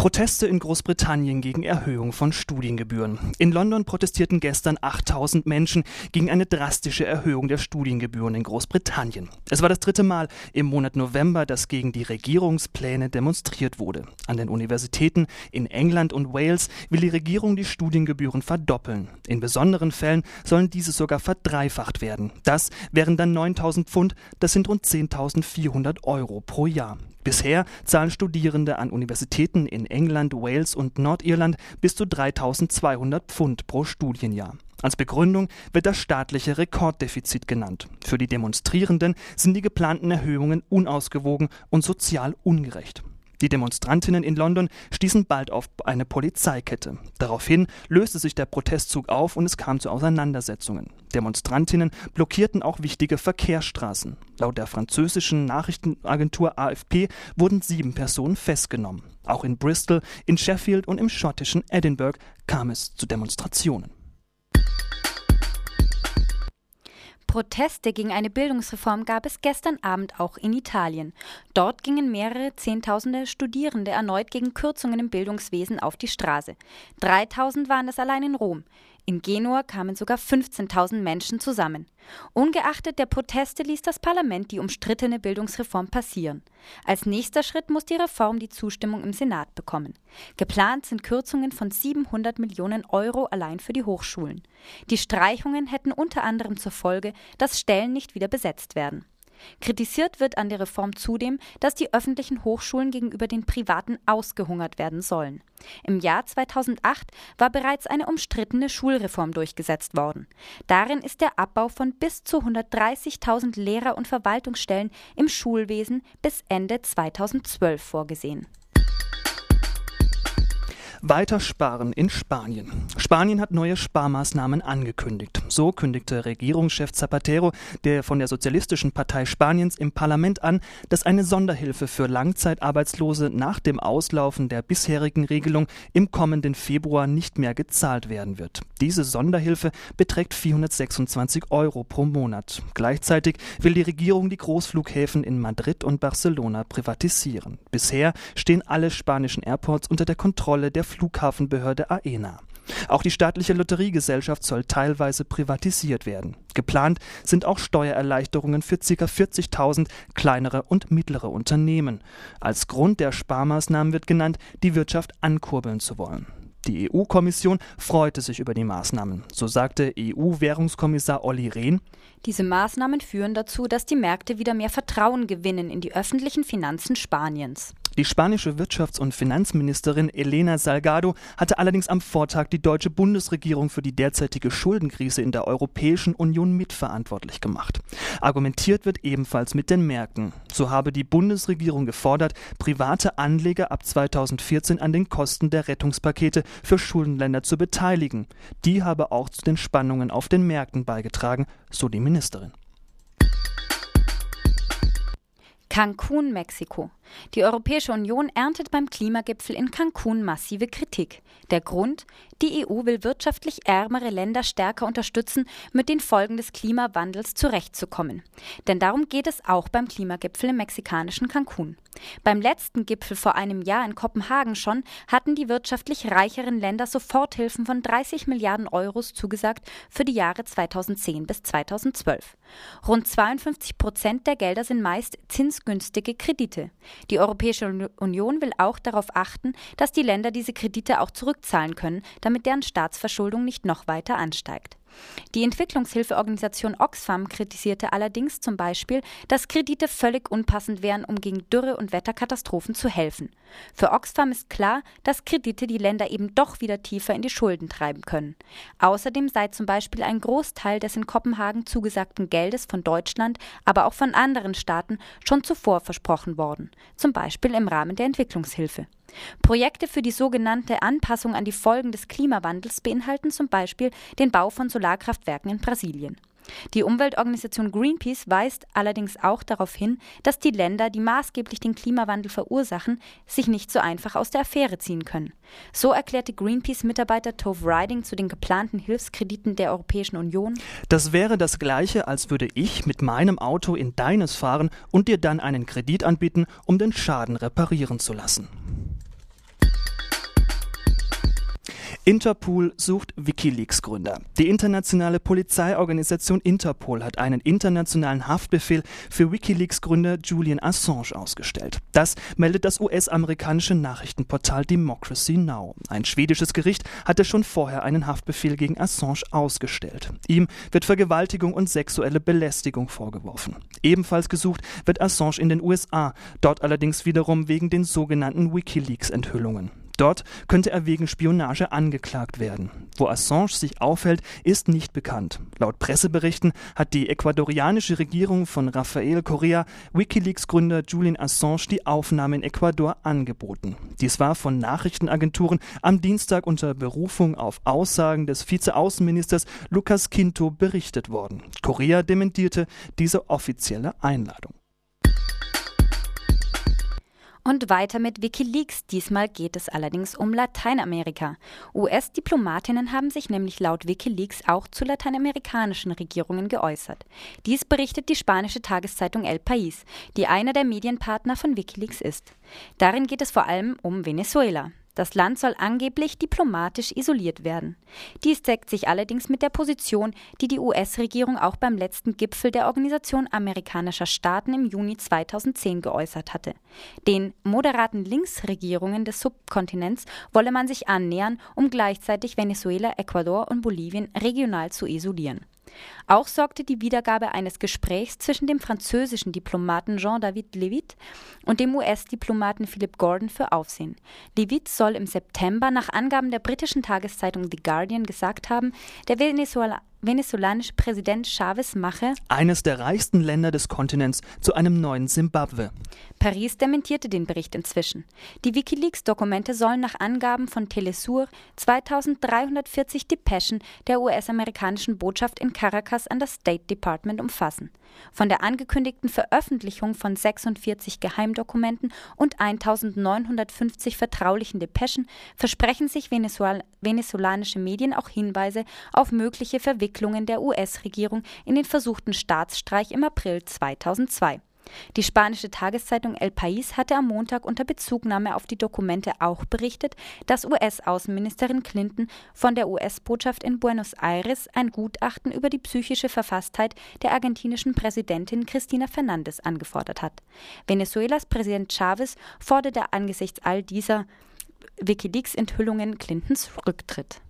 Proteste in Großbritannien gegen Erhöhung von Studiengebühren. In London protestierten gestern 8000 Menschen gegen eine drastische Erhöhung der Studiengebühren in Großbritannien. Es war das dritte Mal im Monat November, dass gegen die Regierungspläne demonstriert wurde. An den Universitäten in England und Wales will die Regierung die Studiengebühren verdoppeln. In besonderen Fällen sollen diese sogar verdreifacht werden. Das wären dann 9000 Pfund, das sind rund 10.400 Euro pro Jahr. Bisher zahlen Studierende an Universitäten in England, Wales und Nordirland bis zu 3200 Pfund pro Studienjahr. Als Begründung wird das staatliche Rekorddefizit genannt. Für die Demonstrierenden sind die geplanten Erhöhungen unausgewogen und sozial ungerecht. Die Demonstrantinnen in London stießen bald auf eine Polizeikette. Daraufhin löste sich der Protestzug auf und es kam zu Auseinandersetzungen. Demonstrantinnen blockierten auch wichtige Verkehrsstraßen. Laut der französischen Nachrichtenagentur AFP wurden sieben Personen festgenommen. Auch in Bristol, in Sheffield und im schottischen Edinburgh kam es zu Demonstrationen. Proteste gegen eine Bildungsreform gab es gestern Abend auch in Italien. Dort gingen mehrere Zehntausende Studierende erneut gegen Kürzungen im Bildungswesen auf die Straße. 3000 waren es allein in Rom. In Genua kamen sogar 15.000 Menschen zusammen. Ungeachtet der Proteste ließ das Parlament die umstrittene Bildungsreform passieren. Als nächster Schritt muss die Reform die Zustimmung im Senat bekommen. Geplant sind Kürzungen von 700 Millionen Euro allein für die Hochschulen. Die Streichungen hätten unter anderem zur Folge, dass Stellen nicht wieder besetzt werden. Kritisiert wird an der Reform zudem, dass die öffentlichen Hochschulen gegenüber den privaten ausgehungert werden sollen. Im Jahr 2008 war bereits eine umstrittene Schulreform durchgesetzt worden. Darin ist der Abbau von bis zu 130.000 Lehrer- und Verwaltungsstellen im Schulwesen bis Ende 2012 vorgesehen. Weiter sparen in Spanien. Spanien hat neue Sparmaßnahmen angekündigt. So kündigte Regierungschef Zapatero, der von der Sozialistischen Partei Spaniens im Parlament an, dass eine Sonderhilfe für Langzeitarbeitslose nach dem Auslaufen der bisherigen Regelung im kommenden Februar nicht mehr gezahlt werden wird. Diese Sonderhilfe beträgt 426 Euro pro Monat. Gleichzeitig will die Regierung die Großflughäfen in Madrid und Barcelona privatisieren. Bisher stehen alle spanischen Airports unter der Kontrolle der Flughafenbehörde AENA. Auch die staatliche Lotteriegesellschaft soll teilweise privatisiert werden. Geplant sind auch Steuererleichterungen für ca. 40.000 kleinere und mittlere Unternehmen. Als Grund der Sparmaßnahmen wird genannt, die Wirtschaft ankurbeln zu wollen. Die EU-Kommission freute sich über die Maßnahmen. So sagte EU-Währungskommissar Olli Rehn. Diese Maßnahmen führen dazu, dass die Märkte wieder mehr Vertrauen gewinnen in die öffentlichen Finanzen Spaniens. Die spanische Wirtschafts- und Finanzministerin Elena Salgado hatte allerdings am Vortag die deutsche Bundesregierung für die derzeitige Schuldenkrise in der Europäischen Union mitverantwortlich gemacht. Argumentiert wird ebenfalls mit den Märkten. So habe die Bundesregierung gefordert, private Anleger ab 2014 an den Kosten der Rettungspakete für Schuldenländer zu beteiligen. Die habe auch zu den Spannungen auf den Märkten beigetragen, so die Ministerin. Cancun, Mexiko. Die Europäische Union erntet beim Klimagipfel in Cancun massive Kritik. Der Grund? Die EU will wirtschaftlich ärmere Länder stärker unterstützen, mit den Folgen des Klimawandels zurechtzukommen. Denn darum geht es auch beim Klimagipfel im mexikanischen Cancun. Beim letzten Gipfel vor einem Jahr in Kopenhagen schon hatten die wirtschaftlich reicheren Länder Soforthilfen von 30 Milliarden Euros zugesagt für die Jahre 2010 bis 2012. Rund 52 Prozent der Gelder sind meist zinsgünstige Kredite. Die Europäische Union will auch darauf achten, dass die Länder diese Kredite auch zurückzahlen können, damit deren Staatsverschuldung nicht noch weiter ansteigt. Die Entwicklungshilfeorganisation Oxfam kritisierte allerdings zum Beispiel, dass Kredite völlig unpassend wären, um gegen Dürre und Wetterkatastrophen zu helfen. Für Oxfam ist klar, dass Kredite die Länder eben doch wieder tiefer in die Schulden treiben können. Außerdem sei zum Beispiel ein Großteil des in Kopenhagen zugesagten Geldes von Deutschland, aber auch von anderen Staaten schon zuvor versprochen worden, zum Beispiel im Rahmen der Entwicklungshilfe. Projekte für die sogenannte Anpassung an die Folgen des Klimawandels beinhalten zum Beispiel den Bau von Solarkraftwerken in Brasilien. Die Umweltorganisation Greenpeace weist allerdings auch darauf hin, dass die Länder, die maßgeblich den Klimawandel verursachen, sich nicht so einfach aus der Affäre ziehen können. So erklärte Greenpeace-Mitarbeiter Tove Riding zu den geplanten Hilfskrediten der Europäischen Union. Das wäre das gleiche, als würde ich mit meinem Auto in deines fahren und dir dann einen Kredit anbieten, um den Schaden reparieren zu lassen. Interpol sucht Wikileaks-Gründer. Die internationale Polizeiorganisation Interpol hat einen internationalen Haftbefehl für Wikileaks-Gründer Julian Assange ausgestellt. Das meldet das US-amerikanische Nachrichtenportal Democracy Now! Ein schwedisches Gericht hatte schon vorher einen Haftbefehl gegen Assange ausgestellt. Ihm wird Vergewaltigung und sexuelle Belästigung vorgeworfen. Ebenfalls gesucht wird Assange in den USA, dort allerdings wiederum wegen den sogenannten Wikileaks-Enthüllungen. Dort könnte er wegen Spionage angeklagt werden. Wo Assange sich aufhält, ist nicht bekannt. Laut Presseberichten hat die ecuadorianische Regierung von Rafael Correa Wikileaks-Gründer Julian Assange die Aufnahme in Ecuador angeboten. Dies war von Nachrichtenagenturen am Dienstag unter Berufung auf Aussagen des Vizeaußenministers Lucas Quinto berichtet worden. Correa dementierte diese offizielle Einladung. Und weiter mit Wikileaks. Diesmal geht es allerdings um Lateinamerika. US-Diplomatinnen haben sich nämlich laut Wikileaks auch zu lateinamerikanischen Regierungen geäußert. Dies berichtet die spanische Tageszeitung El País, die einer der Medienpartner von Wikileaks ist. Darin geht es vor allem um Venezuela. Das Land soll angeblich diplomatisch isoliert werden. Dies deckt sich allerdings mit der Position, die die US-Regierung auch beim letzten Gipfel der Organisation amerikanischer Staaten im Juni 2010 geäußert hatte. Den moderaten Linksregierungen des Subkontinents wolle man sich annähern, um gleichzeitig Venezuela, Ecuador und Bolivien regional zu isolieren. Auch sorgte die Wiedergabe eines Gesprächs zwischen dem französischen Diplomaten Jean-David Levitt und dem US-Diplomaten Philip Gordon für Aufsehen. Levitt soll im September nach Angaben der britischen Tageszeitung The Guardian gesagt haben, der Venezuela venezolanische Präsident Chavez mache eines der reichsten Länder des Kontinents zu einem neuen Simbabwe. Paris dementierte den Bericht inzwischen. Die Wikileaks-Dokumente sollen nach Angaben von Telesur 2340 Depeschen der US-amerikanischen Botschaft in Caracas an das State Department umfassen. Von der angekündigten Veröffentlichung von 46 Geheimdokumenten und 1950 vertraulichen Depeschen versprechen sich Venezuel venezolanische Medien auch Hinweise auf mögliche Verwicklungen der US-Regierung in den versuchten Staatsstreich im April 2002. Die spanische Tageszeitung El País hatte am Montag unter Bezugnahme auf die Dokumente auch berichtet, dass US-Außenministerin Clinton von der US-Botschaft in Buenos Aires ein Gutachten über die psychische Verfasstheit der argentinischen Präsidentin Cristina Fernandez angefordert hat. Venezuelas Präsident Chavez forderte angesichts all dieser Wikileaks-Enthüllungen Clintons Rücktritt.